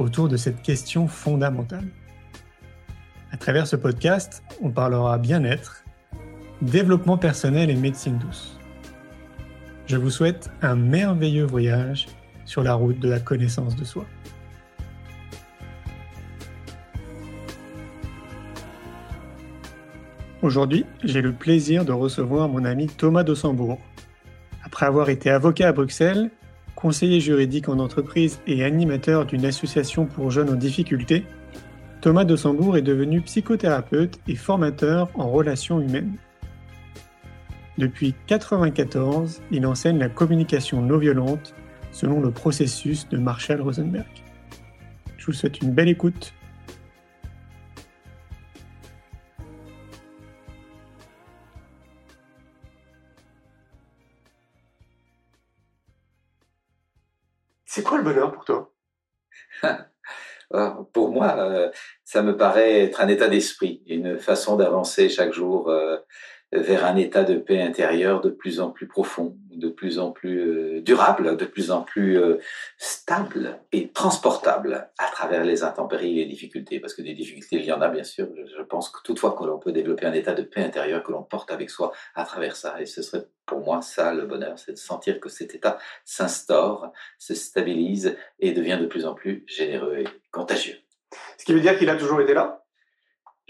autour de cette question fondamentale. À travers ce podcast, on parlera bien-être, développement personnel et médecine douce. Je vous souhaite un merveilleux voyage sur la route de la connaissance de soi. Aujourd'hui, j'ai le plaisir de recevoir mon ami Thomas Dossembourg. Après avoir été avocat à Bruxelles, conseiller juridique en entreprise et animateur d'une association pour jeunes en difficulté, Thomas Dossembourg est devenu psychothérapeute et formateur en relations humaines. Depuis 1994, il enseigne la communication non violente selon le processus de Marshall Rosenberg. Je vous souhaite une belle écoute. C'est quoi le bonheur pour toi? Pour moi, euh, ça me paraît être un état d'esprit, une façon d'avancer chaque jour euh, vers un état de paix intérieure de plus en plus profond, de plus en plus euh, durable, de plus en plus stable et transportable à travers les intempéries et les difficultés. Parce que des difficultés, il y en a bien sûr. Je pense que toutefois que l'on peut développer un état de paix intérieure que l'on porte avec soi à travers ça. Et ce serait pour moi ça le bonheur, c'est de sentir que cet état s'instaure, se stabilise et devient de plus en plus généreux et contagieux. Ce qui veut dire qu'il a toujours été là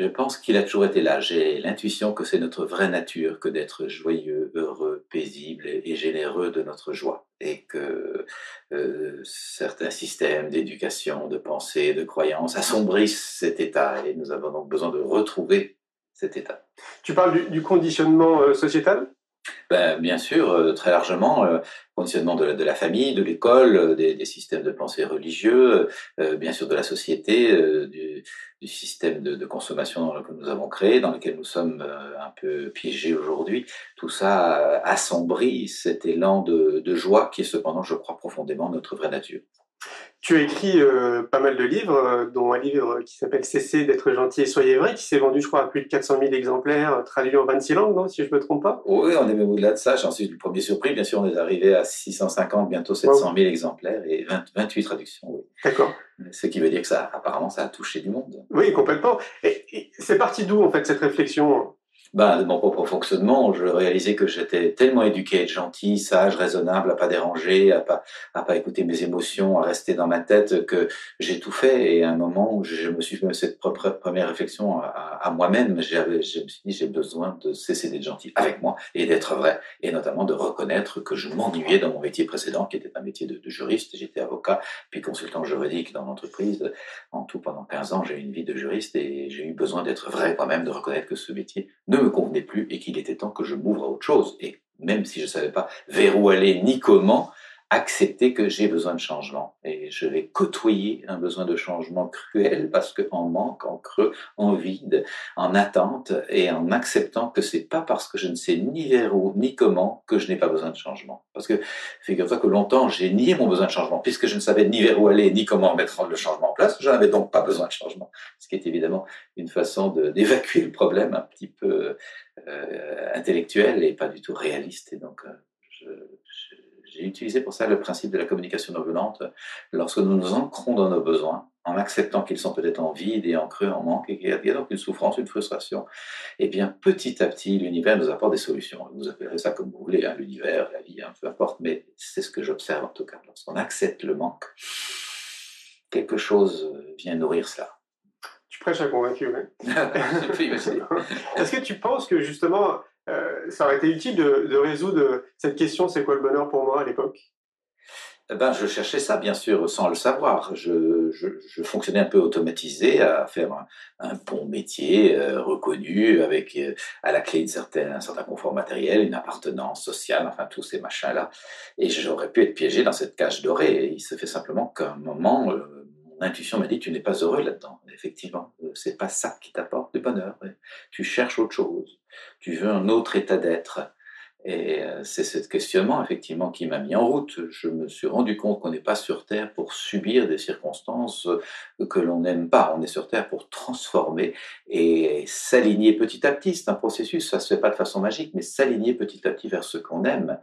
je pense qu'il a toujours été là. J'ai l'intuition que c'est notre vraie nature que d'être joyeux, heureux, paisible et généreux de notre joie. Et que euh, certains systèmes d'éducation, de pensée, de croyance assombrissent cet état. Et nous avons donc besoin de retrouver cet état. Tu parles du, conditionnement euh, sociétal? Ben, bien sûr, euh, très largement, euh, conditionnement de la, famille, de l'école, euh, des, systèmes de pensée religieux, bien sûr de la société, du, système de, de, consommation que nous avons créé, dans lequel nous sommes un peu piégés aujourd'hui. Tout ça assombrit cet élan de, de joie qui est cependant, je crois profondément, notre vraie nature. Tu as écrit euh, pas mal de livres, euh, dont un livre qui s'appelle Cessez d'être gentil et soyez vrai, qui s'est vendu, je crois, à plus de 400 000 exemplaires, euh, traduit en 26 langues, non, si je ne me trompe pas? Oui, on est même au-delà de ça. J'en suis le premier surpris. Bien sûr, on est arrivé à 650, bientôt 700 000 exemplaires et 28 traductions. Oui. D'accord. Ce qui veut dire que ça, apparemment, ça a touché du monde. Oui, complètement. et c'est parti d'où, en fait, cette réflexion? Bah, de mon propre fonctionnement, je réalisais que j'étais tellement éduqué être gentil, sage, raisonnable, à pas déranger, à pas, à pas écouter mes émotions, à rester dans ma tête, que j'ai tout fait. Et à un moment où je me suis fait cette première réflexion à, moi-même, je me suis dit, j'ai besoin de cesser d'être gentil avec moi et d'être vrai. Et notamment de reconnaître que je m'ennuyais dans mon métier précédent, qui était un métier de, juriste. J'étais avocat, puis consultant juridique dans l'entreprise. En tout, pendant 15 ans, j'ai eu une vie de juriste et j'ai eu besoin d'être vrai moi-même, de reconnaître que ce métier ne me convenait plus et qu'il était temps que je m'ouvre à autre chose. Et même si je ne savais pas vers où aller ni comment, accepter que j'ai besoin de changement. Et je vais côtoyer un besoin de changement cruel parce qu'en manque, en creux, en vide, en attente et en acceptant que c'est pas parce que je ne sais ni vers où ni comment que je n'ai pas besoin de changement. Parce que figure-toi que longtemps j'ai nié mon besoin de changement puisque je ne savais ni vers où aller ni comment mettre le changement en place. Je n'avais donc pas besoin de changement. Ce qui est évidemment une façon d'évacuer le problème un petit peu euh, intellectuel et pas du tout réaliste. Et donc euh, je, j'ai utilisé pour ça le principe de la communication non violente. Lorsque nous nous ancrons dans nos besoins, en acceptant qu'ils sont peut-être en vide et en creux, en manque, et qu'il y a donc une souffrance, une frustration, eh bien, petit à petit, l'univers nous apporte des solutions. Vous appellerez ça comme vous voulez, hein, l'univers, la vie, hein, peu importe, mais c'est ce que j'observe en tout cas. Lorsqu'on accepte le manque, quelque chose vient nourrir cela. Tu prêches à convaincu, oui. Est-ce que tu penses que justement, euh, ça aurait été utile de, résoudre cette question c'est quoi le bonheur pour moi à l'époque? Eh ben, je cherchais ça, bien sûr, sans le savoir. Je, fonctionnais un peu automatisé à faire un, bon métier euh, reconnu, avec euh, à la clé une certaine, un certain confort matériel, une appartenance sociale, enfin tous ces machins-là. Et j'aurais pu être piégé dans cette cage dorée. il se fait simplement qu'à un moment, intuition m'a dit tu n'es pas heureux là-dedans. Effectivement, euh, c'est pas ça qui t'apporte du bonheur. Tu cherches autre chose. Tu veux un autre état d'être. Et euh, c'est ce questionnement, effectivement, qui m'a mis en route. Je me suis rendu compte qu'on n'est pas sur Terre pour subir des circonstances euh, que l'on n'aime pas. On est sur Terre pour transformer et s'aligner petit à petit. C'est un processus, ça se fait pas de façon magique, mais s'aligner petit à petit vers ce qu'on aime.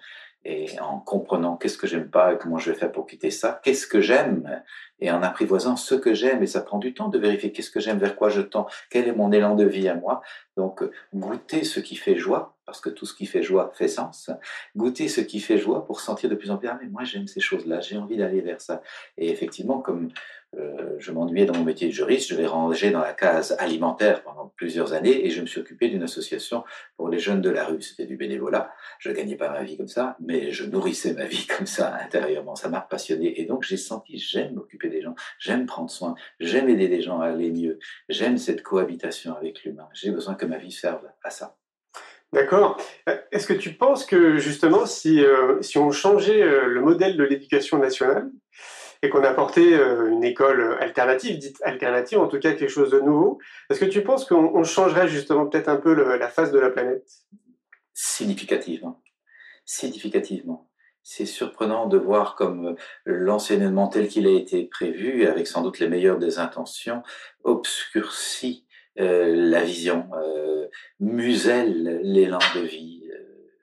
Et en comprenant qu'est-ce que j'aime pas et comment je vais faire pour quitter ça, qu'est-ce que j'aime, et en apprivoisant ce que j'aime, et ça prend du temps de vérifier qu'est-ce que j'aime, vers quoi je tends, quel est mon élan de vie à moi. Donc, goûter ce qui fait joie, parce que tout ce qui fait joie fait sens. Goûter ce qui fait joie pour sentir de plus en plus, ah, mais moi j'aime ces choses-là, j'ai envie d'aller vers ça. Et effectivement, comme euh, je m'ennuyais dans mon métier de juriste, je l'ai rangé dans la case alimentaire pendant plusieurs années et je me suis occupé d'une association pour les jeunes de la rue. C'était du bénévolat. Je gagnais pas ma vie comme ça, mais je nourrissais ma vie comme ça intérieurement. Ça m'a passionné et donc j'ai senti j'aime m'occuper des gens, j'aime prendre soin, j'aime aider les gens à aller mieux, j'aime cette cohabitation avec l'humain. J'ai besoin que ma vie serve à ça. D'accord. Euh, est-ce que tu penses que justement, si, euh, si on changeait le modèle de l'éducation nationale, et qu'on apportait euh, une école alternative, dite alternative, en tout cas quelque chose de nouveau. Est-ce que tu penses qu'on changerait justement peut-être un peu la face de la planète? Significativement. Significativement. C'est surprenant de voir comme l'enseignement tel qu'il a été prévu, avec sans doute les meilleures des intentions, obscurcit euh, la vision, euh, muselle l'élan de vie,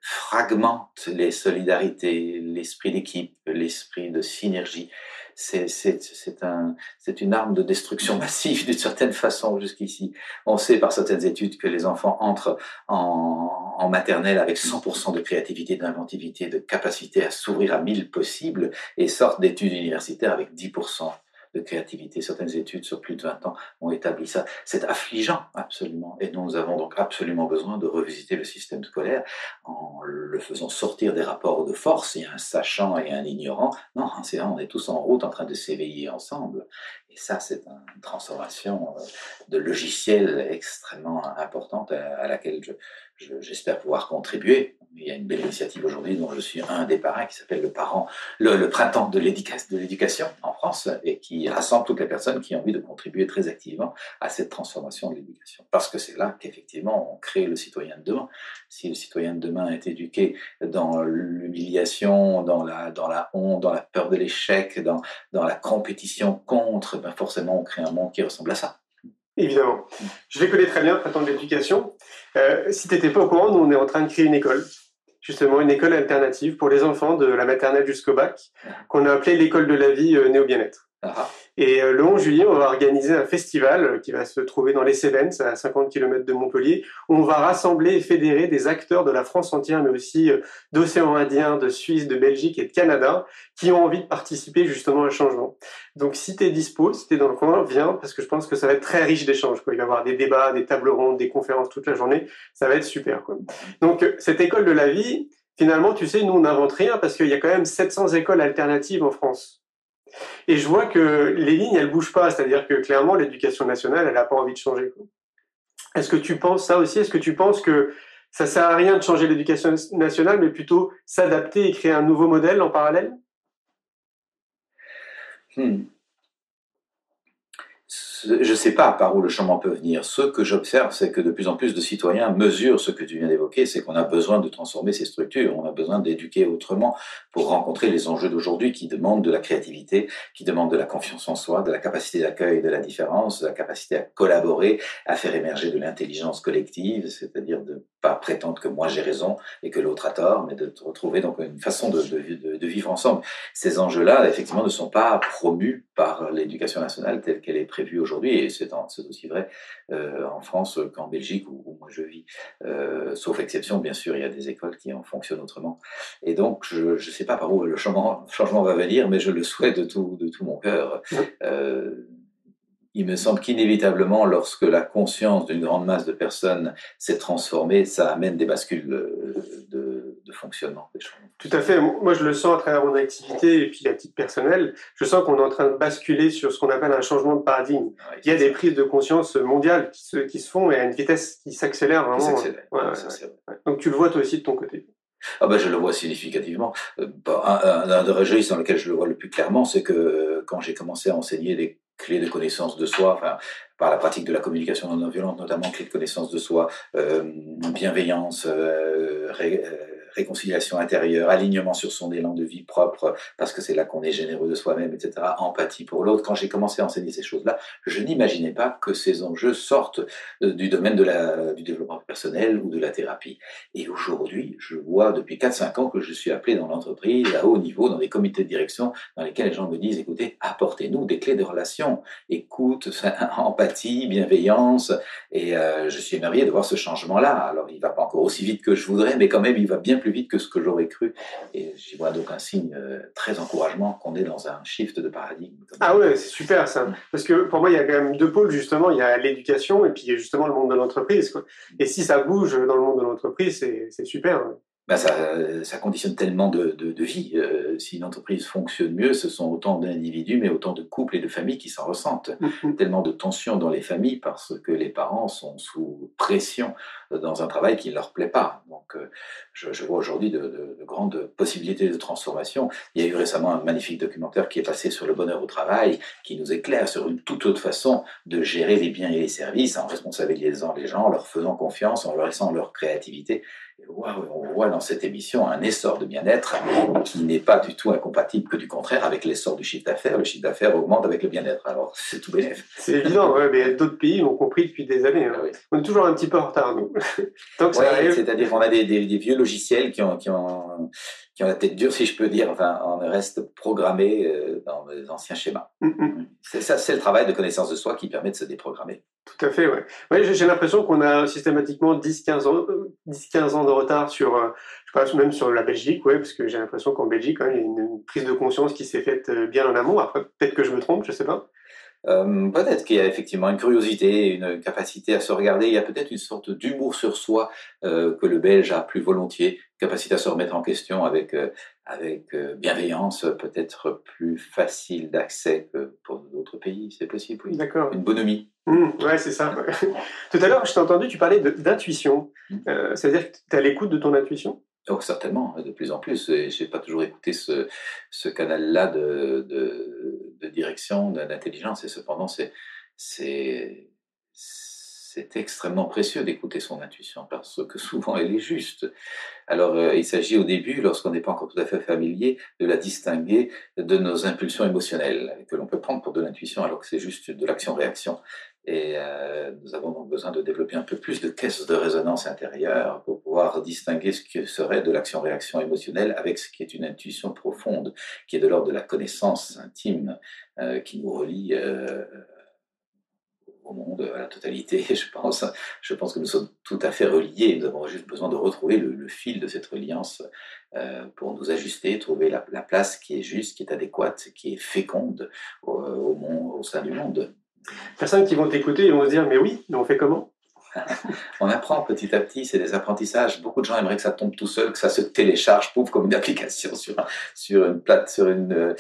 fragmente les solidarités, l'esprit d'équipe, l'esprit de synergie c'est un, une arme de destruction massive d'une certaine façon jusqu'ici. On sait par certaines études que les enfants entrent en, en maternelle avec 100% de créativité, d'inventivité, de capacité à s'ouvrir à mille possibles et sortent d'études universitaires avec 10% de créativité. Certaines études sur plus de 20 ans ont établi ça. C'est affligeant, absolument. Et nous avons donc absolument besoin de revisiter le système scolaire en le faisant sortir des rapports de force. Il y a un sachant et un ignorant. Non, c'est on est tous en route en train de s'éveiller ensemble. Et ça, c'est une transformation euh, de logiciel extrêmement importante à laquelle j'espère pouvoir contribuer. Il y a une belle initiative aujourd'hui dont je suis un des parrains qui s'appelle le, parent, le, printemps de l'éducation en France et qui rassemble toutes les personnes qui ont envie de contribuer très activement à cette transformation de l'éducation. Parce que c'est là qu'effectivement on crée le citoyen de demain. Si le citoyen de demain est éduqué dans l'humiliation, dans la, dans la honte, dans la peur de l'échec, dans, dans la compétition contre, ben forcément on crée un monde qui ressemble à ça. Évidemment. Je les connais très bien, printemps de l'éducation. Euh, si tu pas au courant, nous, on est en train de créer une école. Justement, une école alternative pour les enfants de la maternelle jusqu'au bac, qu'on a appelé l'école de la vie euh, néo-bien-être. Ah. Et euh, le 11 juillet, on va organiser un festival euh, qui va se trouver dans les Cévennes, à 50 km de Montpellier, où on va rassembler et fédérer des acteurs de la France entière, mais aussi euh, d'océan Indien, de Suisse, de Belgique et de Canada, qui ont envie de participer justement au changement. Donc si tu es dispo, si tu es dans le coin, viens, parce que je pense que ça va être très riche d'échanges. Il va y avoir des débats, des tables rondes, des conférences toute la journée. Ça va être super. Quoi. Donc cette école de la vie, finalement, tu sais, nous, on n'invente rien, parce qu'il y a quand même 700 écoles alternatives en France. Et je vois que les lignes, elles bougent pas. C'est-à-dire que clairement, l'éducation nationale, elle n'a pas envie de changer. Est-ce que tu penses ça aussi? Est-ce que tu penses que ça sert à rien de changer l'éducation nationale, mais plutôt s'adapter et créer un nouveau modèle en parallèle? Hmm je ne sais pas par où le changement peut venir. Ce que j'observe, c'est que de plus en plus de citoyens mesurent ce que tu viens d'évoquer, c'est qu'on a besoin de transformer ces structures, on a besoin d'éduquer autrement pour rencontrer les enjeux d'aujourd'hui qui demandent de la créativité, qui demandent de la confiance en soi, de la capacité d'accueil de la différence, de la capacité à collaborer, à faire émerger de l'intelligence collective, c'est-à-dire de pas prétendre que moi j'ai raison et que l'autre a tort, mais de retrouver donc une façon de, de vivre ensemble. Ces enjeux-là, effectivement, ne sont pas promus par l'éducation nationale telle qu'elle est prévue aujourd'hui et c'est aussi vrai euh, en France qu'en Belgique où, moi je vis. Euh, sauf exception, bien sûr, il y a des écoles qui en fonctionnent autrement. Et donc, je ne sais pas par où le changement, changement, va venir, mais je le souhaite de tout, de tout mon cœur. Euh, il me semble qu'inévitablement, lorsque la conscience d'une grande masse de personnes s'est transformée, ça amène des bascules de, fonctionnement. Tout à fait. Moi, je le sens à travers mon activité et puis à titre personnel. Je sens qu'on est en train de basculer sur ce qu'on appelle un changement de paradigme. il y a des prises de conscience mondiales qui se, qui se font et à une vitesse qui s'accélère vraiment. Donc, tu le vois toi aussi de ton côté. Ah ben, je le vois significativement. Euh, un, un, des registres dans lequel je le vois le plus clairement, c'est que quand j'ai commencé à enseigner les clés de connaissance de soi, enfin, par la pratique de la communication non violente, notamment clés de connaissance de soi, euh, bienveillance, euh, réconciliation intérieure, alignement sur son élan de vie propre, parce que c'est là qu'on est généreux de soi-même, etc., empathie pour l'autre. Quand j'ai commencé à enseigner ces choses-là, je n'imaginais pas que ces enjeux sortent euh, du domaine du développement personnel ou de la thérapie. Et aujourd'hui, je vois depuis 4-5 ans que je suis appelé dans l'entreprise à haut niveau, dans des comités de direction, dans lesquels les gens me disent, écoutez, apportez-nous des clés de relation, écoute, empathie, bienveillance, et euh, je suis émerveillé de voir ce changement-là. Alors, il va pas encore aussi vite que je voudrais, mais quand même, il va bien plus vite que ce que j'aurais cru. Et j'y vois donc un signe euh, très encouragement qu'on est dans un shift de paradigme. Ah ouais, c'est super ça. Parce que pour moi, il y a quand même deux pôles justement. Il y a l'éducation et puis justement le monde de l'entreprise. Et si ça bouge dans le monde de l'entreprise, c'est super ben ça, ça, conditionne tellement de, de, de vie. Euh, si une entreprise fonctionne mieux, ce sont autant d'individus, mais autant de couples et de familles qui s'en ressentent. Mm-hmm. Tellement de tensions dans les familles parce que les parents sont sous pression dans un travail qui ne leur plaît pas. Donc, euh, je, je, vois aujourd'hui de, de, de, grandes possibilités de transformation. Il y a eu récemment un magnifique documentaire qui est passé sur le bonheur au travail, qui nous éclaire sur une toute autre façon de gérer les biens et les services en responsabilisant les gens, en leur faisant confiance, en leur laissant leur créativité on voit dans cette émission un essor de bien-être qui n'est pas du tout incompatible que du contraire avec l'essor du chiffre d'affaires. Le chiffre d'affaires augmente avec le bien-être. Alors, c'est tout bénéfique. C'est évident, mais d'autres pays l'ont compris depuis des années. Hein. Ah on est toujours un petit peu en retard, nous. c'est-à-dire qu'on a des, vieux logiciels qui ont, qui, ont, qui ont la tête dure, si je peux dire. Enfin, on reste programmé euh, dans les anciens schémas. Mm, mm. C'est ça, c'est le travail de connaissance de soi qui permet de se déprogrammer. Tout à fait, ouais. ouais j'ai l'impression qu'on a systématiquement 10-15 ans, 10-15 ans de retard sur, euh, je pense même sur la Belgique, ouais, parce que j'ai l'impression qu'en Belgique, il y a une prise de conscience qui s'est faite euh, bien en amont. Après, peut-être que je me trompe, je sais pas. Euh, peut-être qu'il y a effectivement une curiosité, une capacité à se regarder. Il y a peut-être une sorte d'humour sur soi euh, que le Belge a plus volontiers, capacité à se remettre en question avec euh, avec bienveillance, peut-être plus facile d'accès que pour d'autres pays. C'est possible, oui. D'accord. Une bonhomie. Mmh, ouais, c'est ça. Tout à l'heure, je t'ai entendu, tu parlais d'intuition. Mmh. C'est-à-dire que tu es à l'écoute de ton intuition? Oh, certainement, de plus en plus. Et j'ai pas toujours écouté ce, canal-là de, direction, d'intelligence. Et cependant, c'est extrêmement précieux d'écouter son intuition parce que souvent elle est juste. Alors, euh, il s'agit au début, lorsqu'on n'est pas encore tout à fait familier, de la distinguer de nos impulsions émotionnelles que l'on peut prendre pour de l'intuition alors que c'est juste de l'action-réaction. Et euh, nous avons donc besoin de développer un peu plus de caisses de résonance intérieure pour pouvoir distinguer ce qui serait de l'action-réaction émotionnelle avec ce qui est une intuition profonde, qui est de l'ordre de la connaissance intime euh, qui nous relie euh, au monde, à la totalité. Je pense, je pense que nous sommes tout à fait reliés. Nous avons juste besoin de retrouver le, fil de cette reliance pour nous ajuster, trouver la, la, place qui est juste, qui est adéquate, qui est féconde au sein du monde personnes qui vont t'écouter vont se dire mais oui, mais on fait comment? On apprend petit à petit, c'est des apprentissages. Beaucoup de gens aimeraient que ça tombe tout seul, que ça se télécharge, pouf, comme une application sur, sur une plate, sur une, euh,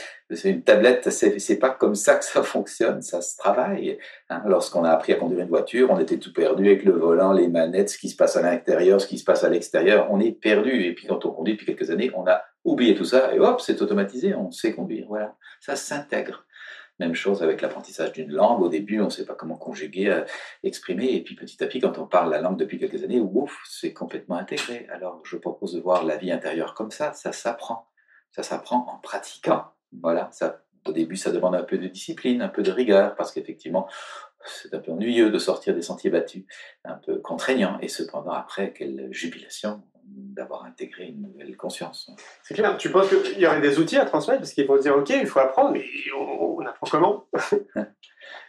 une tablette. C'est pas comme ça que ça fonctionne, ça se travaille. Hein. Lorsqu'on a appris à conduire une voiture, on était tout perdu avec le volant, les manettes, ce qui se passe à l'intérieur, ce qui se passe à l'extérieur. On est perdu. Et puis quand on conduit depuis quelques années, on a oublié tout ça et hop, c'est automatisé, on sait conduire. Voilà, ça s'intègre. Même chose avec l'apprentissage d'une langue. Au début, on ne sait pas comment conjuguer, euh, exprimer. Et puis petit à petit, quand on parle la langue depuis quelques années, ouf, c'est complètement intégré. Alors je propose de voir la vie intérieure comme ça. Ça s'apprend. Ça s'apprend en pratiquant. Voilà. Ça, au début, ça demande un peu de discipline, un peu de rigueur, parce qu'effectivement, c'est un peu ennuyeux de sortir des sentiers battus, un peu contraignant. Et cependant, après, quelle jubilation d'avoir intégré une nouvelle conscience. C'est clair. Tu penses qu'il y aurait des outils à transmettre? Parce qu'ils vont se dire ok, il faut apprendre, mais on, on apprend comment?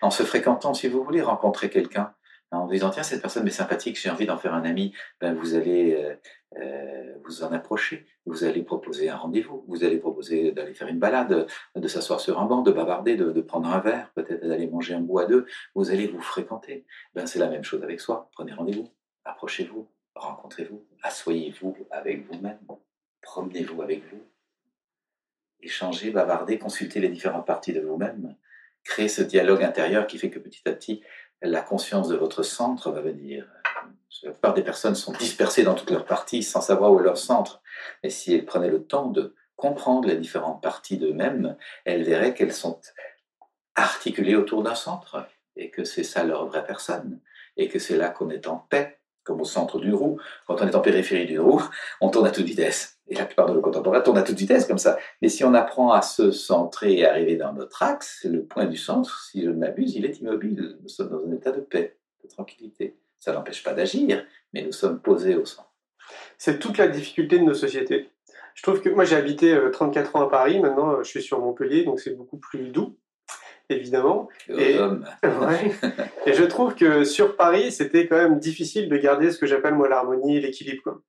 En se fréquentant, si vous voulez rencontrer quelqu'un, en disant tiens cette personne m'est sympathique, j'ai envie d'en faire un ami, ben vous allez euh, euh, vous en approcher, vous allez proposer un rendez-vous, vous allez proposer d'aller faire une balade, de s'asseoir sur un banc, de bavarder, de, de prendre un verre, peut-être d'aller manger un bout à deux, vous allez vous fréquenter. Ben c'est la même chose avec soi. Prenez rendez-vous, approchez-vous, rencontrez-vous, asseyez-vous avec vous-même, promenez-vous avec vous, échangez, bavardez, consultez les différentes parties de vous-même, créez ce dialogue intérieur qui fait que petit à petit, la conscience de votre centre va venir. La plupart des personnes sont dispersées dans toutes leurs parties sans savoir où est leur centre. Mais si elles prenaient le temps de comprendre les différentes parties d'eux-mêmes, elles verraient qu'elles sont articulés autour d'un centre, et que c'est ça leur vraie personne, et que c'est là qu'on est en paix, comme au centre d'une roue. Quand on est en périphérie d'une roue, on tourne à toute vitesse. Et la plupart de nos contemporains tournent à toute vitesse comme ça. Mais si on apprend à se centrer et arriver dans notre axe, le point du centre, si je ne m'abuse, il est immobile. Nous sommes dans un état de paix, de tranquillité. Ça n'empêche pas d'agir, mais nous sommes posés au centre. C'est toute la difficulté de nos sociétés. Je trouve que moi j'ai habité 34 euh, ans à Paris, maintenant euh, je suis sur Montpellier, donc c'est beaucoup plus doux, évidemment. Et, et, je trouve que sur Paris, c'était quand même difficile de garder ce que j'appelle moi l'harmonie et l'équilibre.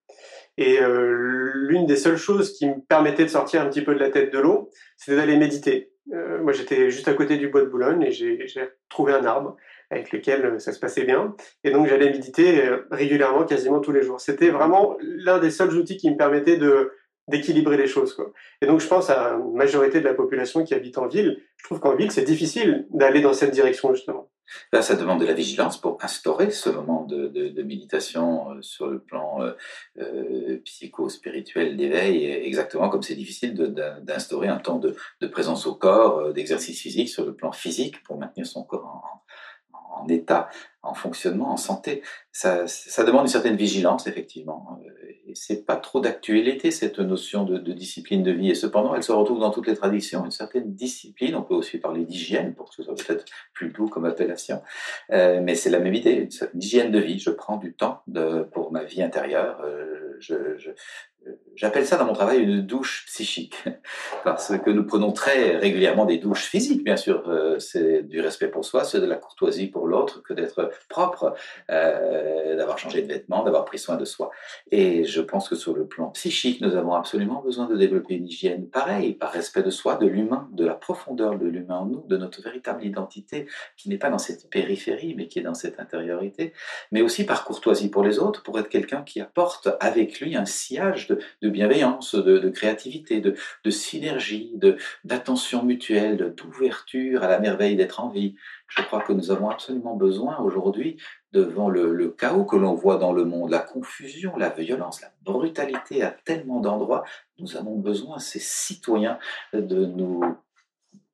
Et euh, l'une des seules choses qui me permettait de sortir un petit peu de la tête de l'eau, c'était d'aller méditer. moi j'étais juste à côté du bois de Boulogne et j'ai trouvé un arbre avec lequel ça se passait bien. Et donc j'allais méditer régulièrement, quasiment tous les jours. C'était vraiment l'un des seuls outils qui me permettait de d'équilibrer les choses. Quoi. Et donc je pense à la majorité de la population qui habite en ville. Je trouve qu'en ville, c'est difficile d'aller dans cette direction justement. Là, ça demande de la vigilance pour instaurer ce moment de, de, de méditation euh, sur le plan euh, euh psycho-spirituel d'éveil, exactement comme c'est difficile d'instaurer un temps de, de, présence au corps, euh, d'exercice physique sur le plan physique pour maintenir son corps en, en état, en fonctionnement, en santé. Ça, demande une certaine vigilance, effectivement et c'est pas trop d'actualité cette notion de, discipline de vie. Et cependant, elle se retrouve dans toutes les traditions. Une certaine discipline. On peut aussi parler d'hygiène pour que ce soit peut-être plus doux comme appellation. Euh, mais c'est la même idée. Une hygiène de vie. Je prends du temps pour ma vie intérieure. Euh, je, J'appelle ça dans mon travail une douche psychique, parce que nous prenons très régulièrement des douches physiques, bien sûr. Euh, c'est du respect pour soi, c'est de la courtoisie pour l'autre, que d'être propre, euh, d'avoir changé de vêtements, d'avoir pris soin de soi. Et je pense que sur le plan psychique, nous avons absolument besoin de développer une hygiène pareille, par respect de soi, de l'humain, de la profondeur de l'humain en nous, de notre véritable identité, qui n'est pas dans cette périphérie, mais qui est dans cette intériorité, mais aussi par courtoisie pour les autres, pour être quelqu'un qui apporte avec lui un sillage de de, bienveillance, de, créativité, de, de synergie, d'attention mutuelle, d'ouverture à la merveille d'être en vie. Je crois que nous avons absolument besoin aujourd'hui, devant le, le chaos que l'on voit dans le monde, la confusion, la violence, la brutalité à tellement d'endroits, nous avons besoin, ces citoyens, de nous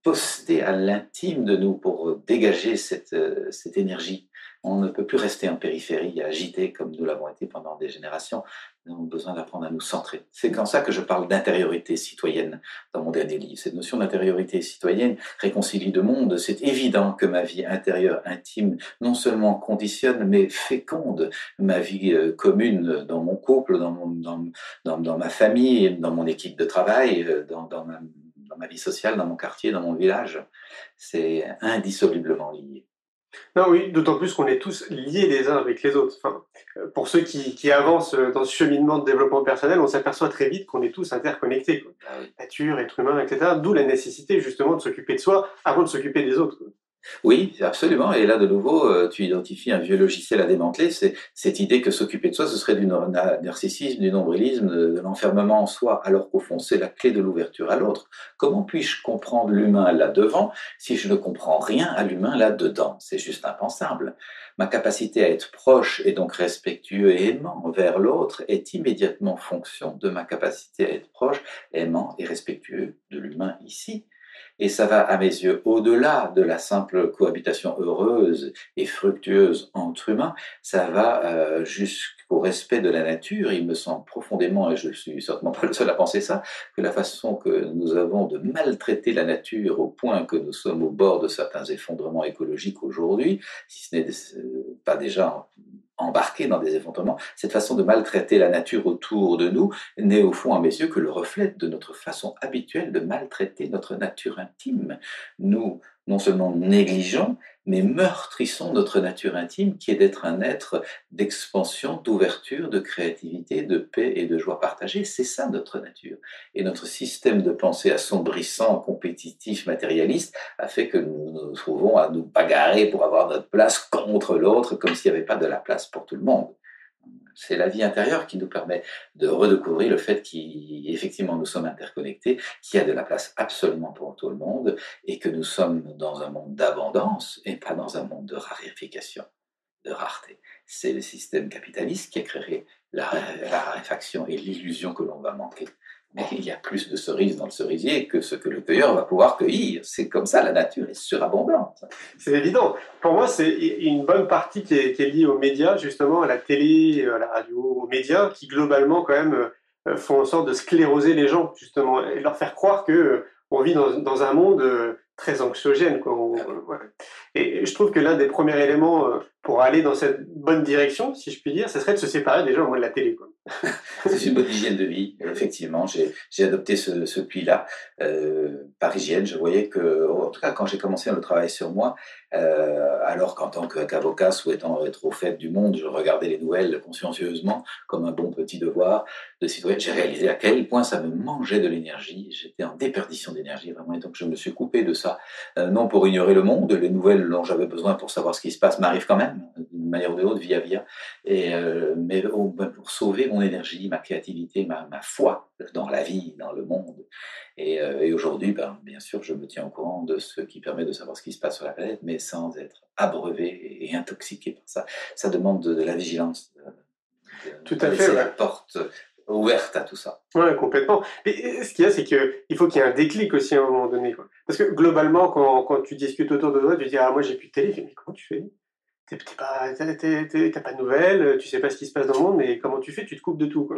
poster à l'intime de nous pour dégager cette, cette énergie on ne peut plus rester en périphérie, agité comme nous l'avons été pendant des générations. Nous avons besoin d'apprendre à nous centrer. C'est comme ça que je parle d'intériorité citoyenne dans mon dernier livre. Cette notion d'intériorité citoyenne réconcilie deux mondes. C'est évident que ma vie intérieure, intime, non seulement conditionne, mais féconde ma vie euh, commune dans mon couple, dans, mon, dans, dans, dans, ma famille, dans mon équipe de travail, euh, dans, dans ma, dans ma vie sociale, dans mon quartier, dans mon village. C'est indissolublement lié. Non, oui, d'autant plus qu'on est tous liés les uns avec les autres. Enfin, pour ceux qui, qui avancent dans ce cheminement de développement personnel, on s'aperçoit très vite qu'on est tous interconnectés. Quoi. Ah Nature, être humain, etc. D'où la nécessité justement de s'occuper de soi avant de s'occuper des autres. Quoi. Oui, absolument. Et là, de nouveau, euh, tu identifies un vieux logiciel à démanteler. C'est cette idée que s'occuper de soi, ce serait du narcissisme, du nombrilisme, de, l'enfermement en soi, alors qu'au fond, c'est la clé de l'ouverture à l'autre. Comment puis-je comprendre l'humain là-devant si je ne comprends rien à l'humain là-dedans C'est juste impensable. Ma capacité à être proche et donc respectueux et aimant envers l'autre est immédiatement fonction de ma capacité à être proche, aimant et respectueux de l'humain ici. Et ça va, à mes yeux, au-delà de la simple cohabitation heureuse et fructueuse entre humains, ça va euh, jusqu'au respect de la nature. Il me semble profondément, et je suis certainement pas le seul à penser ça, que la façon que nous avons de maltraiter la nature au point que nous sommes au bord de certains effondrements écologiques aujourd'hui, si ce n'est pas déjà embarqué dans des effondrements, cette façon de maltraiter la nature autour de nous n'est au fond à mes yeux que le reflet de notre façon habituelle de maltraiter notre nature intime. Nous, non seulement négligeons, mais meurtrissons notre nature intime qui est d'être un être d'expansion, d'ouverture, de créativité, de paix et de joie partagée. C'est ça notre nature. Et notre système de pensée assombrissant, compétitif, matérialiste a fait que nous nous trouvons à nous bagarrer pour avoir notre place contre l'autre comme s'il n'y avait pas de la place pour tout le monde c'est la vie intérieure qui nous permet de redécouvrir le fait qu'effectivement nous sommes interconnectés, qu'il y a de la place absolument pour tout le monde et que nous sommes dans un monde d'abondance et pas dans un monde de raréfication, de rareté. C'est le système capitaliste qui a créé la, raréfaction et l'illusion que l'on va manquer. Mais il y a plus de cerises dans le cerisier que ce que le cueilleur va pouvoir cueillir. C'est comme ça, la nature est surabondante. C'est évident. Pour moi, c'est une bonne partie qui est, liée aux médias, justement, à la télé, à la radio, aux médias, qui globalement, quand même, euh, font en sorte de scléroser les gens, justement, et leur faire croire que euh, on vit dans, un monde euh, très anxiogène. Quoi. Et je trouve que l'un des premiers éléments pour aller dans cette bonne direction, si je puis dire, ce serait de se séparer déjà au moins de la télé. c'est une bonne hygiène de vie, effectivement. J'ai adopté ce, ce pli-là. Euh, par hygiène, je voyais que, en tout cas, quand j'ai commencé le travail sur moi, euh, alors qu'en tant qu'avocat souhaitant être au fait du monde, je regardais les nouvelles consciencieusement comme un bon petit devoir de citoyen. J'ai réalisé à quel point ça me mangeait de l'énergie. J'étais en déperdition d'énergie vraiment, et donc je me suis coupé de ça, euh, non pour ignorer le monde, les nouvelles dont j'avais besoin pour savoir ce qui se passe m'arrivent quand même d'une manière ou d'une autre, via via, et euh, mais pour sauver mon énergie, ma créativité, ma, ma foi dans la vie, dans le monde. Et, et aujourd'hui, ben, bien sûr, je me tiens au courant de ce qui permet de savoir ce qui se passe sur la planète, mais sans être abreuvé et intoxiqué par ça. Ça demande de, la vigilance. tout à fait. la porte ouverte à tout ça. Oui, complètement. Et ce qu'il y a, c'est qu'il faut qu'il y ait un déclic aussi à un moment donné. Parce que globalement, quand, quand, tu discutes autour de toi, tu dis Ah, moi j'ai plus de télé. Mais comment tu fais? T'as pas, pas de nouvelles, tu sais pas ce qui se passe dans le monde, mais comment tu fais? Tu te coupes de tout.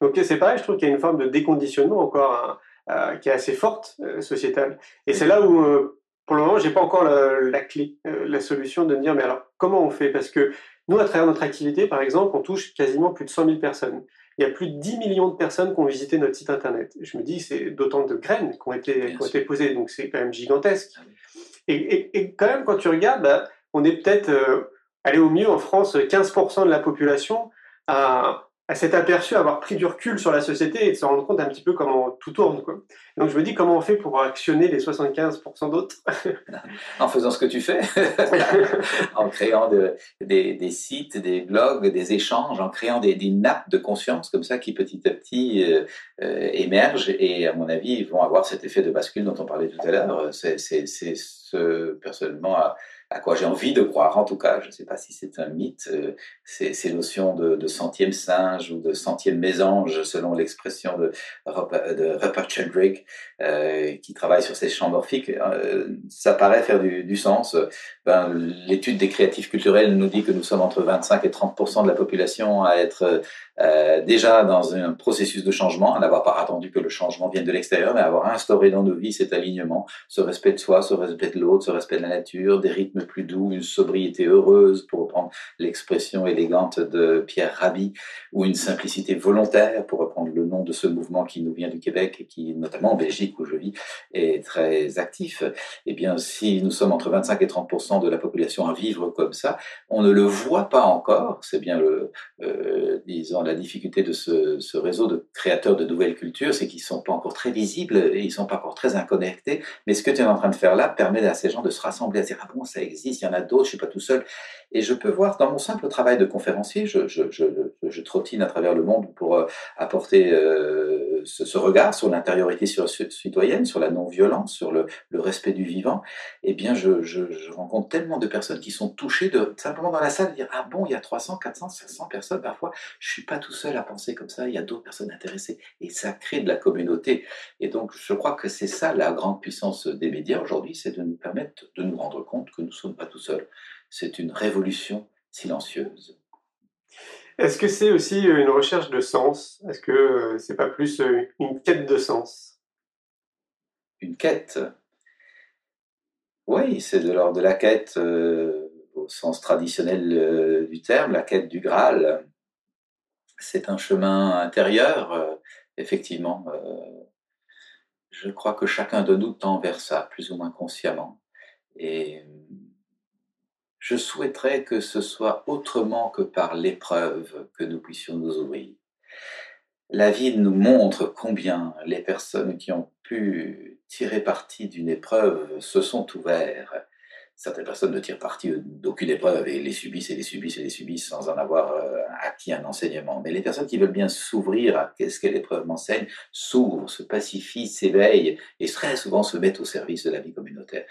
Donc c'est pareil, je trouve qu'il y a une forme de déconditionnement encore hein, qui est assez forte, euh, sociétale. Et c'est là où euh, pour le moment, j'ai pas encore la, clé, euh, la solution de me dire, mais alors, comment on fait? Parce que nous, à travers notre activité, par exemple, on touche quasiment plus de 100 000 personnes. Il y a plus de 10 millions de personnes qui ont visité notre site internet. Je me dis, c'est d'autant de graines qui ont été, ont été posées, donc c'est quand même gigantesque. Ah et, et, quand même, quand tu regardes, bah, on est peut-être, euh, allé au mieux en France, 15% de la population à, à s'être aperçu avoir pris du recul sur la société et de se rendre compte un petit peu comment tout tourne. Quoi. Donc je me dis comment on fait pour actionner les 75% d'autres? En faisant ce que tu fais, en créant des, sites, des blogs, des échanges, en créant des, nappes de conscience comme ça qui petit à petit euh, euh, émergent et à mon avis vont avoir cet effet de bascule dont on parlait tout à l'heure. C'est ce personnellement à à quoi j'ai envie de croire, en tout cas, je ne sais pas si c'est un mythe, euh, ces, notions de, centième singe ou de centième mésange, selon l'expression de, de Rupert Sheldrake, euh, qui travaille sur ces champs morphiques, euh, ça paraît faire du, sens. Ben, L'étude des créatifs culturels nous dit que nous sommes entre 25 et 30 de la population à être euh, déjà dans un processus de changement, à n'avoir pas attendu que le changement vienne de l'extérieur, mais avoir instauré dans nos vies cet alignement, ce respect de soi, ce respect de l'autre, ce respect de la nature, des rythmes plus doux, une sobriété heureuse, pour reprendre l'expression élégante de Pierre Rabhi, ou une simplicité volontaire, pour reprendre de ce mouvement qui nous vient du Québec et qui, notamment en Belgique où je vis, est très actif. Eh bien, si nous sommes entre 25 et 30% de la population à vivre comme ça, on ne le voit pas encore. C'est bien euh, disons, la difficulté de ce, réseau de créateurs de nouvelles cultures, c'est qu'ils sont pas encore très visibles et ils sont pas encore très inconnectés. Mais ce que tu es en train de faire là permet à ces gens de se rassembler, à dire ah bon ça existe, il y en a d'autres, je suis pas tout seul. Et je peux voir dans mon simple travail de conférencier, je, je, je, trottine à travers le monde pour euh, apporter euh, ce, regard sur l'intériorité citoyenne, sur la non-violence, sur le, respect du vivant. Eh bien, je, rencontre tellement de personnes qui sont touchées de simplement dans la salle de dire ah bon il y a 300, 400, 500 personnes parfois, je suis pas tout seul à penser comme ça, il y a d'autres personnes intéressées et ça crée de la communauté. Et donc je crois que c'est ça la grande puissance des médias aujourd'hui, c'est de nous permettre de nous rendre compte que nous ne sommes pas tout seuls c'est une révolution silencieuse. Est-ce que c'est aussi une recherche de sens? Est-ce que euh, c'est pas plus euh, une quête de sens? Une quête? Oui, c'est de l'ordre de la quête euh, au sens traditionnel du terme, la quête du Graal. C'est un chemin intérieur, effectivement. je crois que chacun de nous tend vers ça, plus ou moins consciemment. Et je souhaiterais que ce soit autrement que par l'épreuve que nous puissions nous ouvrir. La vie nous montre combien les personnes qui ont pu tirer parti d'une épreuve se sont ouvertes certaines personnes ne tirent parti d'aucune épreuve et les subissent et les subissent et les subissent sans en avoir euh, acquis un enseignement. Mais les personnes qui veulent bien s'ouvrir à qu'est-ce que l'épreuve m'enseigne, s'ouvrent, se pacifient, s'éveillent et très souvent se mettent au service de la vie communautaire.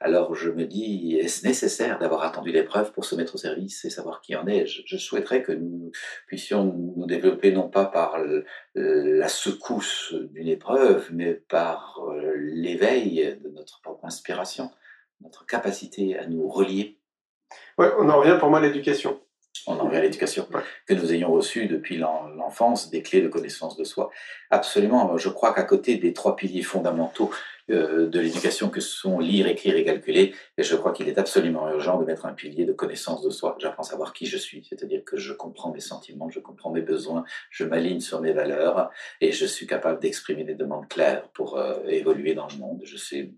Alors je me dis, est-ce nécessaire d'avoir attendu l'épreuve pour se mettre au service et savoir qui en est? Je, souhaiterais que nous puissions nous développer non pas par la secousse d'une épreuve, mais par euh, l'éveil de notre propre inspiration notre capacité à nous relier. Ouais, on en revient pour moi à l'éducation. On en revient à l'éducation, que nous ayons reçu depuis l'enfance des clés de connaissance de soi. Absolument, je crois qu'à côté des trois piliers fondamentaux euh, de l'éducation que sont lire, écrire et calculer, et je crois qu'il est absolument urgent de mettre un pilier de connaissance de soi. J'apprends à savoir qui je suis, c'est-à-dire que je comprends mes sentiments, je comprends mes besoins, je m'aligne sur mes valeurs et je suis capable d'exprimer des demandes claires pour euh, évoluer dans le monde. Je sais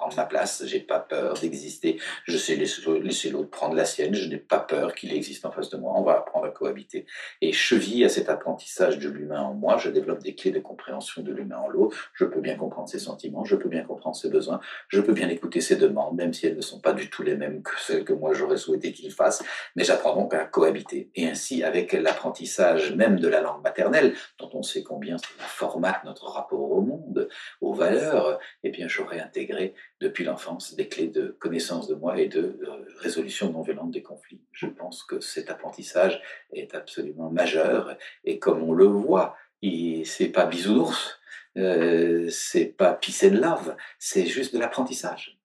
prendre ma place, j'ai pas peur d'exister, je sais laisser, l'autre prendre la sienne, je n'ai pas peur qu'il existe en face de moi, on va apprendre à cohabiter. Et cheville à cet apprentissage de l'humain en moi, je développe des clés de compréhension de l'humain en l'autre, je peux bien comprendre ses sentiments, je peux bien comprendre ses besoins, je peux bien écouter ses demandes, même si elles ne sont pas du tout les mêmes que celles que moi j'aurais souhaité qu'il fasse, mais j'apprends donc à cohabiter. Et ainsi, avec l'apprentissage même de la langue maternelle, dont on sait combien cela formate notre rapport au monde, aux valeurs, eh bien j'aurais intégré depuis l'enfance des clés de connaissance de moi et de euh, résolution non violente des conflits. Je pense que cet apprentissage est absolument majeur et comme on le voit, c'est pas bisounours, euh, c'est pas peace and love, c'est juste de l'apprentissage.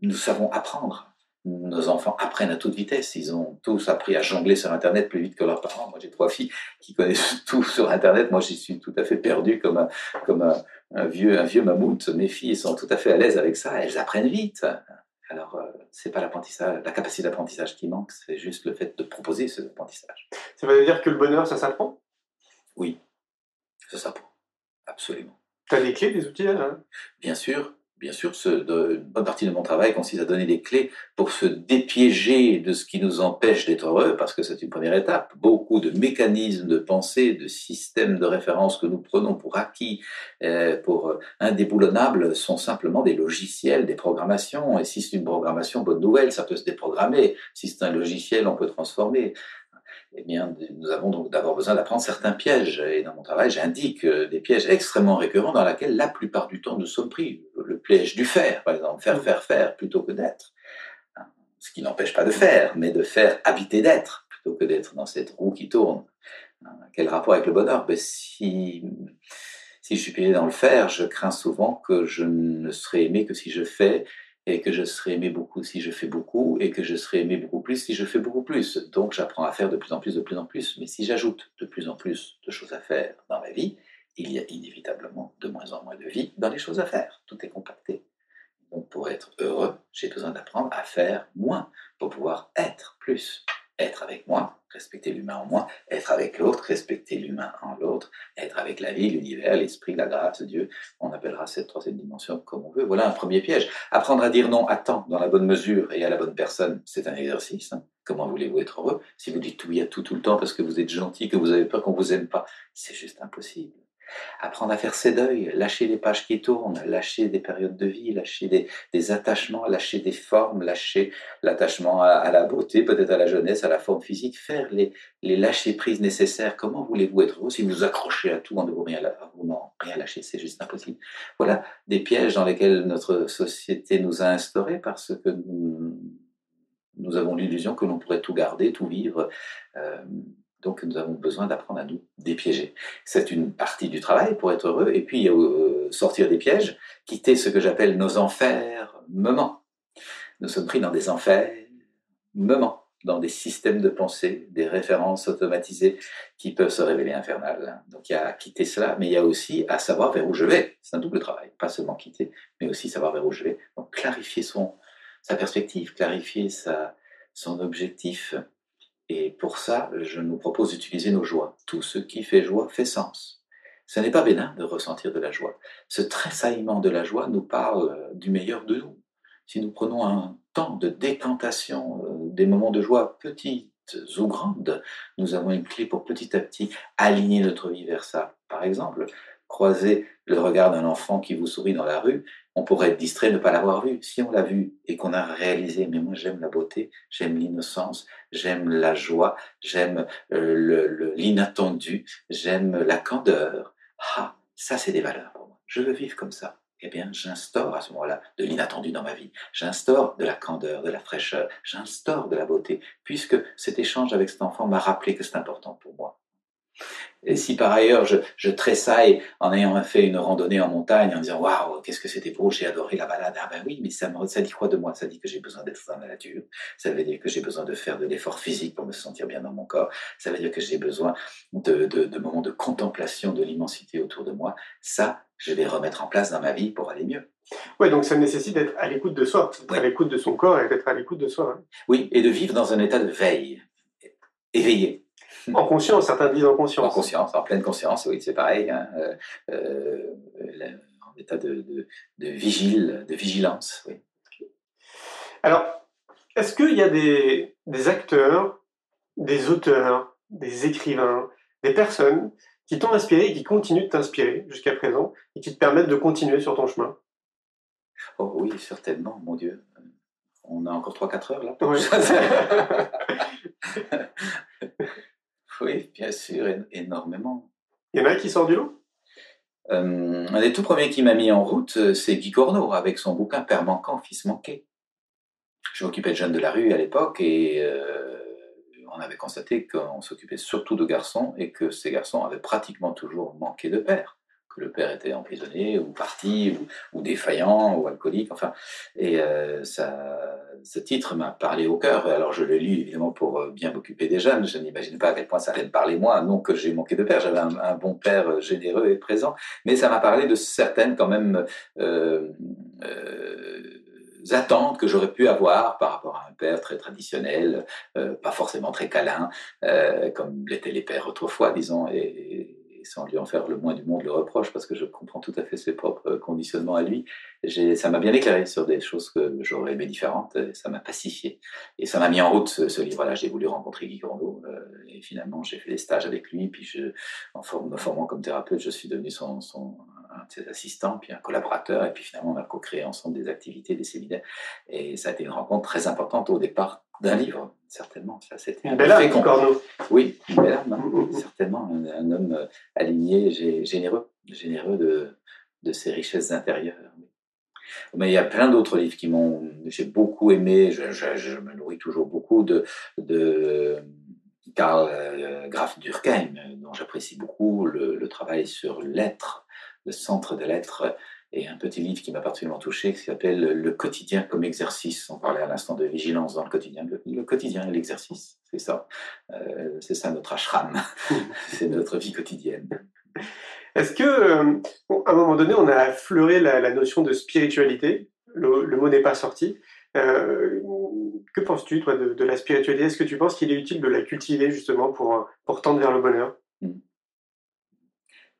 Nous savons apprendre nos enfants apprennent à toute vitesse. Ils ont tous appris à jongler sur Internet plus vite que leurs parents. Moi, j'ai trois filles qui connaissent tout sur Internet. Moi, j'y suis tout à fait perdu comme un, comme un, vieux, un vieux mammouth. Mes filles sont tout à fait à l'aise avec ça. Elles apprennent vite. Alors, euh, c'est pas l'apprentissage, la capacité d'apprentissage qui manque, c'est juste le fait de proposer ce apprentissage. Ça veut dire que le bonheur, ça s'apprend? Oui, ça s'apprend, absolument. Tu as des clés, des outils là Bien sûr, bien sûr, une bonne partie de mon travail consiste à donner des clés pour se dépiéger de ce qui nous empêche d'être heureux, parce que c'est une première étape. Beaucoup de mécanismes de pensée, de systèmes de référence que nous prenons pour acquis, euh, pour indéboulonnables, sont simplement des logiciels, des programmations. Et si c'est une programmation, bonne nouvelle, ça peut se déprogrammer. Si c'est un logiciel, on peut transformer eh bien, nous avons donc d'abord besoin d'apprendre certains pièges. Et dans mon travail, j'indique euh, des pièges extrêmement récurrents dans lesquels la plupart du temps nous sommes pris. Le piège du faire, par exemple, faire, faire, faire plutôt que d'être. Ce qui n'empêche pas de faire, mais de faire habiter d'être plutôt que d'être dans cette roue qui tourne. Hein, quel rapport avec le bonheur? Ben, si, si je suis piégé dans le faire, je crains souvent que je ne serai aimé que si je fais et que je serai aimé beaucoup si je fais beaucoup, et que je serai aimé beaucoup plus si je fais beaucoup plus. Donc j'apprends à faire de plus en plus, de plus en plus. Mais si j'ajoute de plus en plus de choses à faire dans ma vie, il y a inévitablement de moins en moins de vie dans les choses à faire. Tout est compacté. Donc pour être heureux, j'ai besoin d'apprendre à faire moins pour pouvoir être plus être avec moi, respecter l'humain en moi, être avec l'autre, respecter l'humain en l'autre, être avec la vie, l'univers, l'esprit, la grâce, Dieu. On appellera cette troisième dimension comme on veut. Voilà un premier piège. Apprendre à dire non à temps, dans la bonne mesure et à la bonne personne, c'est un exercice. Hein. Comment voulez-vous être heureux? Si vous dites oui à tout tout le temps parce que vous êtes gentil, que vous avez peur qu'on vous aime pas C'est juste impossible apprendre à faire ses deuils, lâcher les pages qui tournent, lâcher des périodes de vie, lâcher des, attachements, lâcher des formes, lâcher l'attachement à, la beauté, peut-être à la jeunesse, à la forme physique, faire les, les lâcher prises nécessaires. Comment voulez-vous être heureux si vous accrochez à tout en ne vous rien, rien lâcher? C'est juste impossible. Voilà des pièges dans lesquels notre société nous a instaurés parce que nous, nous avons l'illusion que l'on pourrait tout garder, tout vivre. Euh, donc nous avons besoin d'apprendre à nous dépiéger. C'est une partie du travail pour être heureux. Et puis euh, sortir des pièges, quitter ce que j'appelle nos enfers moments. Nous sommes pris dans des enfers moments, dans des systèmes de pensée, des références automatisées qui peuvent se révéler infernales. Donc il y a à quitter cela, mais il y a aussi à savoir vers où je vais. C'est un double travail, pas seulement quitter, mais aussi savoir vers où je vais. Donc clarifier son, sa perspective, clarifier sa, son objectif, et pour ça, je nous propose d'utiliser nos joies. Tout ce qui fait joie fait sens. Ce n'est pas bénin de ressentir de la joie. Ce tressaillement de la joie nous parle euh, du meilleur de nous. Si nous prenons un temps de décantation, euh, des moments de joie petites ou grandes, nous avons une clé pour petit à petit aligner notre vie vers ça. Par exemple, croisez le regard d'un enfant qui vous sourit dans la rue, on pourrait être distrait de ne pas l'avoir vu. Si on l'a vu et qu'on a réalisé, mais moi j'aime la beauté, j'aime l'innocence, j'aime la joie, j'aime euh, l'inattendu, j'aime la candeur. Ah, ça c'est des valeurs pour moi. Je veux vivre comme ça. Eh bien, j'instaure à ce moment-là de l'inattendu dans ma vie. J'instaure de la candeur, de la fraîcheur. J'instaure de la beauté, puisque cet échange avec cet enfant m'a rappelé que c'est important pour moi. Et si par ailleurs je, je, tressaille en ayant fait une randonnée en montagne en disant waouh qu'est-ce que c'était beau j'ai adoré la balade. Ah ben oui mais ça me ça dit quoi de moi? Ça dit que j'ai besoin d'être dans la nature. Ça veut dire que j'ai besoin de faire de l'effort physique pour me sentir bien dans mon corps. Ça veut dire que j'ai besoin de, de, de moments de contemplation de l'immensité autour de moi. Ça je vais remettre en place dans ma vie pour aller mieux. Oui, donc ça nécessite d'être à l'écoute de soi, d'être à l'écoute de son corps et d'être à l'écoute de soi. Hein. Oui, et de vivre dans un état de veille, éveillé. En conscience, certains disent en conscience. En conscience, en pleine conscience, oui, c'est pareil. Hein, euh, euh, en état de, de, vigile, de vigilance, oui. Alors, est-ce qu'il y a des, des, acteurs, des auteurs, des écrivains, des personnes qui t'ont inspiré et qui continuent de t'inspirer jusqu'à présent et qui te permettent de continuer sur ton chemin? Oh oui, certainement, mon Dieu. On a encore 3-4 heures là. Oui. Oui, bien sûr, énormément. Il y en a qui sort du lot? Euh, Un des tout premiers qui m'a mis en route, euh, c'est Guy Corneau, avec son bouquin Père manquant, fils manqué. Je m'occupais de jeunes de la rue à l'époque et euh, on avait constaté qu'on s'occupait surtout de garçons et que ces garçons avaient pratiquement toujours manqué de père le père était emprisonné ou parti ou, défaillant ou alcoolique. Enfin, et euh, ça, ce titre m'a parlé au cœur. Alors je l'ai lu évidemment pour euh, bien m'occuper des jeunes. Je n'imaginais pas à quel point ça allait me parler moi. Non que j'ai manqué de père, j'avais un, bon père euh, généreux et présent, mais ça m'a parlé de certaines quand même. attentes que j'aurais pu avoir par rapport à un père très traditionnel, pas forcément très câlin, comme l'étaient les pères autrefois, disons, et, sans lui en faire le moins du monde le reproche, parce que je comprends tout à fait ses propres conditionnements à lui, ça m'a bien éclairé sur des choses que j'aurais aimé différentes, ça m'a pacifié. Et ça m'a mis en route ce, livre-là. J'ai voulu rencontrer Guy Corneau, euh, et finalement j'ai fait des stages avec lui, puis je, en me formant comme thérapeute, je suis devenu son, son un de ses assistants, puis un collaborateur, et puis finalement on a co-créé ensemble des activités, des séminaires, et ça a été une rencontre très importante au départ d'un livre, certainement. Ça, c'était un bel âme, Corneau. Oui, une belle âme, hein. certainement. Un, homme euh, aligné, généreux, généreux de, de ses richesses intérieures. Mais il y a plein d'autres livres qui m'ont, j'ai beaucoup aimé. Je, je, me nourris toujours beaucoup de, de Karl euh, Graf Durkheim, dont j'apprécie beaucoup le, le, travail sur l'être, le centre de l'être et un petit livre qui m'a particulièrement touché qui s'appelle Le quotidien comme exercice. On parlait à l'instant de vigilance dans le quotidien. Le, quotidien et l'exercice, c'est ça. Euh, c'est ça notre ashram. c'est notre vie quotidienne. Est-ce que, euh, à un moment donné, on a affleuré la, notion de spiritualité? Le, mot n'est pas sorti. Euh, que penses-tu, toi, de, la spiritualité? Est-ce que tu penses qu'il est utile de la cultiver justement pour, pour tendre vers le bonheur?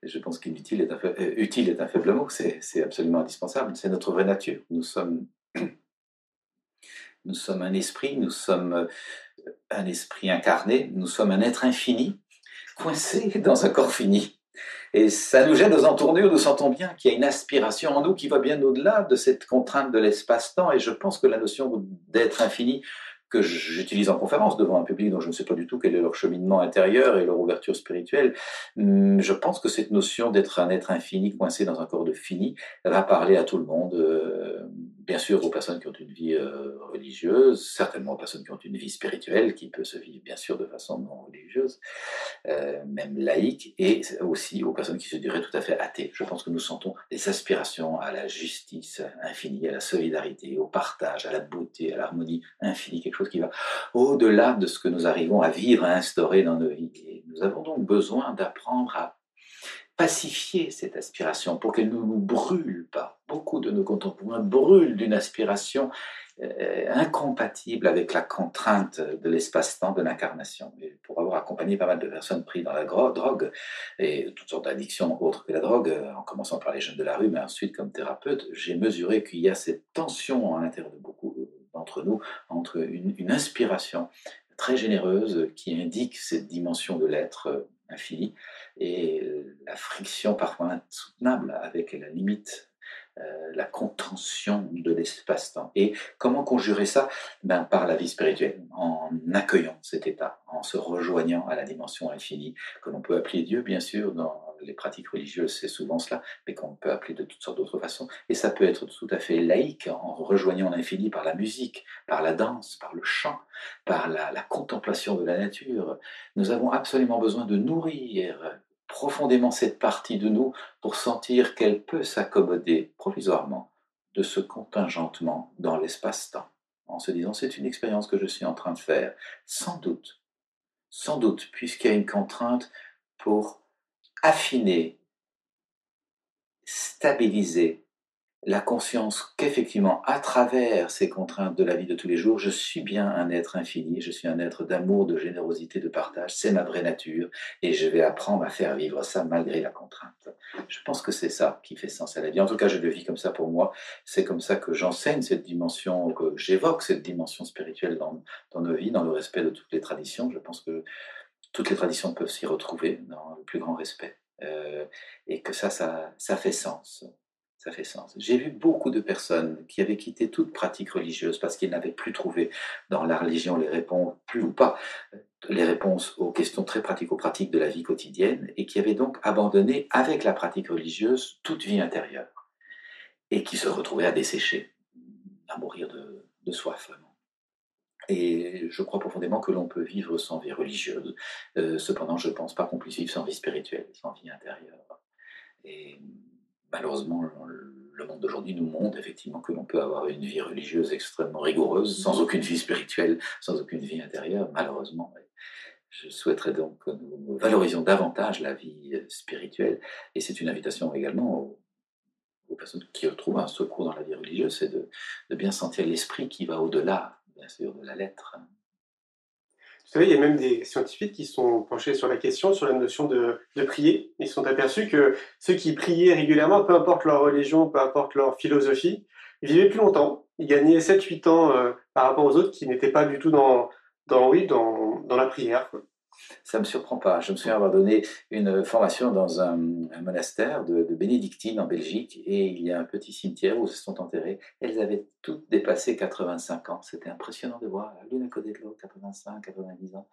Hmm je pense qu'utile est, un, euh, utile est un faible mot, c'est absolument indispensable, c'est notre vraie nature. Nous sommes, nous sommes un esprit, nous sommes euh, un esprit incarné, nous sommes un être infini, coincé dans un corps fini. Et ça nous gêne aux entournures, nous sentons bien qu'il y a une aspiration en nous qui va bien au-delà de cette contrainte de l'espace-temps. Et je pense que la notion d'être infini que j'utilise en conférence devant un public dont je ne sais pas du tout quel est leur cheminement intérieur et leur ouverture spirituelle. Hum, je pense que cette notion d'être un être infini coincé dans un corps de fini va parler à tout le monde, euh, bien sûr aux personnes qui ont une vie euh, religieuse, certainement aux personnes qui ont une vie spirituelle qui peut se vivre bien sûr de façon non religieuse, euh, même laïque, et aussi aux personnes qui se diraient tout à fait athées. Je pense que nous sentons des aspirations à la justice infinie, à la solidarité, au partage, à la beauté, à l'harmonie infinie, quelque chose qui va au-delà de ce que nous arrivons à vivre, à instaurer dans nos vies. Nous avons donc besoin d'apprendre à pacifier cette aspiration pour qu'elle ne nous brûle pas. Beaucoup de nos contemporains brûlent d'une aspiration euh, incompatible avec la contrainte de l'espace-temps de l'incarnation. pour avoir accompagné pas mal de personnes prises dans la drogue et toutes sortes d'addictions autres que la drogue, en commençant par les jeunes de la rue, mais ensuite comme thérapeute, j'ai mesuré qu'il y a cette tension à l'intérieur de beaucoup d'entre nous entre une, inspiration très généreuse qui indique cette dimension de l'être infini et la friction parfois insoutenable avec la limite euh, la contention de l'espace-temps. Et comment conjurer ça? Ben, Par la vie spirituelle, en accueillant cet état, en se rejoignant à la dimension infinie, que l'on peut appeler Dieu, bien sûr, dans les pratiques religieuses, c'est souvent cela, mais qu'on peut appeler de toutes sortes d'autres façons. Et ça peut être tout à fait laïque, en rejoignant l'infini par la musique, par la danse, par le chant, par la, la contemplation de la nature. Nous avons absolument besoin de nourrir profondément cette partie de nous pour sentir qu'elle peut s'accommoder provisoirement de ce contingentement dans l'espace-temps, en se disant c'est une expérience que je suis en train de faire, sans doute, sans doute, puisqu'il y a une contrainte pour affiner, stabiliser la conscience qu'effectivement, à travers ces contraintes de la vie de tous les jours, je suis bien un être infini, je suis un être d'amour, de générosité, de partage, c'est ma vraie nature, et je vais apprendre à faire vivre ça malgré la contrainte. Je pense que c'est ça qui fait sens à la vie. En tout cas, je le vis comme ça pour moi. C'est comme ça que j'enseigne cette dimension, que j'évoque cette dimension spirituelle dans, nos vies, dans le respect de toutes les traditions. Je pense que toutes les traditions peuvent s'y retrouver dans le plus grand respect. Euh, et que ça, ça, ça fait sens J'ai vu beaucoup de personnes qui avaient quitté toute pratique religieuse parce qu'ils n'avaient plus trouvé dans la religion les réponses, plus ou pas, les réponses aux questions très pratico-pratiques de la vie quotidienne et qui avaient donc abandonné avec la pratique religieuse toute vie intérieure et qui se retrouvaient à dessécher, à mourir de, soif. Et je crois profondément que l'on peut vivre sans vie religieuse. Euh, cependant, je ne pense pas qu'on puisse vivre sans vie spirituelle, sans vie intérieure. Malheureusement, le monde d'aujourd'hui nous montre effectivement que l'on peut avoir une vie religieuse extrêmement rigoureuse, sans aucune vie spirituelle, sans aucune vie intérieure, malheureusement. Je souhaiterais donc que nous valorisions davantage la vie spirituelle, et c'est une invitation également aux, personnes qui retrouvent un secours dans la vie religieuse, c'est de, bien sentir l'esprit qui va au-delà, bien sûr, de la lettre. Vous savez, il y a même des scientifiques qui sont penchés sur la question, sur la notion de, de prier. Ils sont aperçus que ceux qui priaient régulièrement, peu importe leur religion, peu importe leur philosophie, vivaient plus longtemps. Ils gagnaient 7-8 ans euh, par rapport aux autres qui n'étaient pas du tout dans, dans, oui, dans, la prière. Ça ne me surprend pas. Je me souviens avoir donné une formation dans un, monastère de, bénédictines en Belgique et il y a un petit cimetière où se sont enterrées. Elles avaient toutes dépassé 85 ans. C'était impressionnant de voir l'une à côté de l'autre, 85, 90 ans.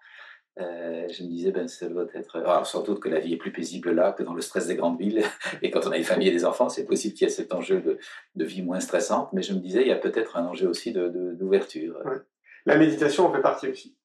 Euh, je me disais, ben, ça doit être. Alors, sans doute que la vie est plus paisible là que dans le stress des grandes villes. Et quand on a une famille et des enfants, c'est possible qu'il y ait cet enjeu de, de, vie moins stressante. Mais je me disais, il y a peut-être un enjeu aussi d'ouverture. De. La méditation en fait partie aussi.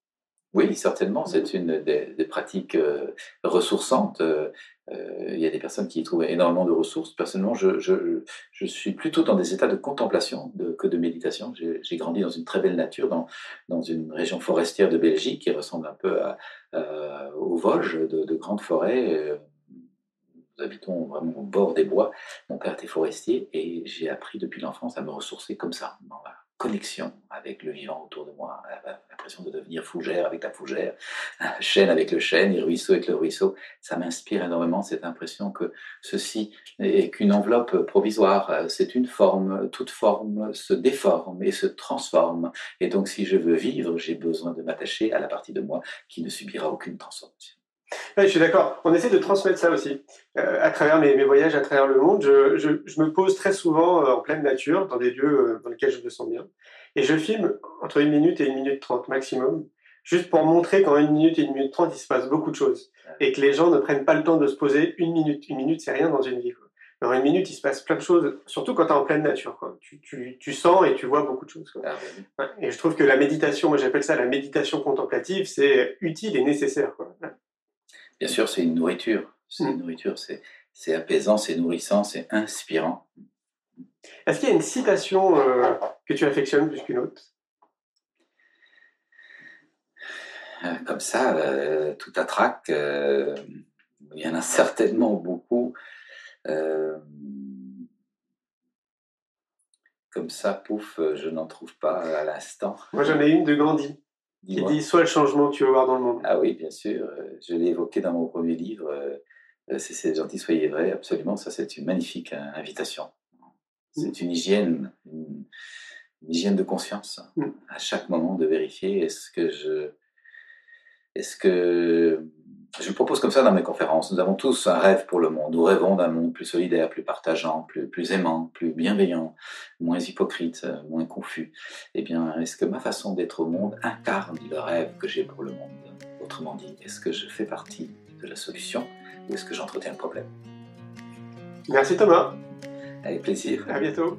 Oui, certainement, c'est une des, pratiques euh, ressourçantes. Euh, euh, il y a des personnes qui y trouvent énormément de ressources. Personnellement, je, je, je suis plutôt dans des états de contemplation que de méditation. J'ai grandi dans une très belle nature, dans, dans une région forestière de Belgique qui ressemble un peu à, à, aux Vosges, de, de grandes forêts. Nous habitons vraiment au bord des bois. Mon père était forestier et j'ai appris depuis l'enfance à me ressourcer comme ça, connexion avec le vivant autour de moi, l'impression de devenir fougère avec la fougère, chêne avec le chêne et ruisseau avec le ruisseau. Ça m'inspire énormément cette impression que ceci n'est qu'une enveloppe provisoire, c'est une forme, toute forme se déforme et se transforme. Et donc si je veux vivre, j'ai besoin de m'attacher à la partie de moi qui ne subira aucune transformation. Je suis d'accord. On essaie de transmettre ça aussi. Euh, à travers mes, mes, voyages à travers le monde, je, je, je me pose très souvent euh, en pleine nature, dans des lieux euh, dans lesquels je me sens bien. Et je filme entre une minute et une minute trente maximum, juste pour montrer qu'en une minute et une minute trente, il se passe beaucoup de choses. Et que les gens ne prennent pas le temps de se poser une minute. Une minute, c'est rien dans une vie. Quoi. Dans une minute, il se passe plein de choses, surtout quand tu es en pleine nature. Quoi. Tu, tu, tu, sens et tu vois beaucoup de choses. Quoi. Ah, ouais. Et je trouve que la méditation, moi j'appelle ça la méditation contemplative, c'est utile et nécessaire. Quoi. Bien sûr, c'est une nourriture. C'est une nourriture, c'est apaisant, c'est nourrissant, c'est inspirant. Est-ce qu'il y a une citation euh, que tu affectionnes plus qu'une autre? Euh, Comme ça, euh, tout à trac, il y en a certainement beaucoup. Comme ça, pouf, je n'en trouve pas à l'instant. Moi, j'en ai une de Gandhi qui dit soit le changement que tu veux voir dans le monde. Ah oui, bien sûr. Je l'ai évoqué dans mon premier livre. C'est gentil, soyez vrai. Absolument, ça c'est une magnifique invitation. C'est une hygiène, une, une, hygiène de conscience. À chaque moment de vérifier est-ce que je Est-ce que je propose comme ça dans mes conférences. Nous avons tous un rêve pour le monde. Nous rêvons d'un monde plus solidaire, plus partageant, plus, plus aimant, plus bienveillant, moins hypocrite, moins confus. Eh bien, est-ce que ma façon d'être au monde incarne le rêve que j'ai pour le monde? Autrement dit, est-ce que je fais partie de la solution ou est-ce que j'entretiens le problème? Merci Thomas. Avec plaisir. À bientôt.